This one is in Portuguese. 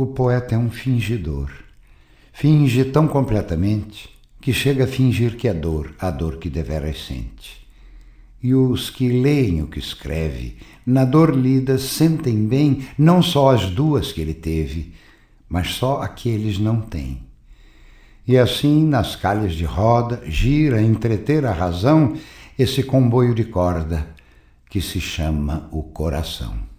O poeta é um fingidor. Finge tão completamente que chega a fingir que é dor, a dor que deveras sente. E os que leem o que escreve, na dor lida, sentem bem não só as duas que ele teve, mas só a que eles não têm. E assim, nas calhas de roda, gira entreter a razão esse comboio de corda que se chama o coração.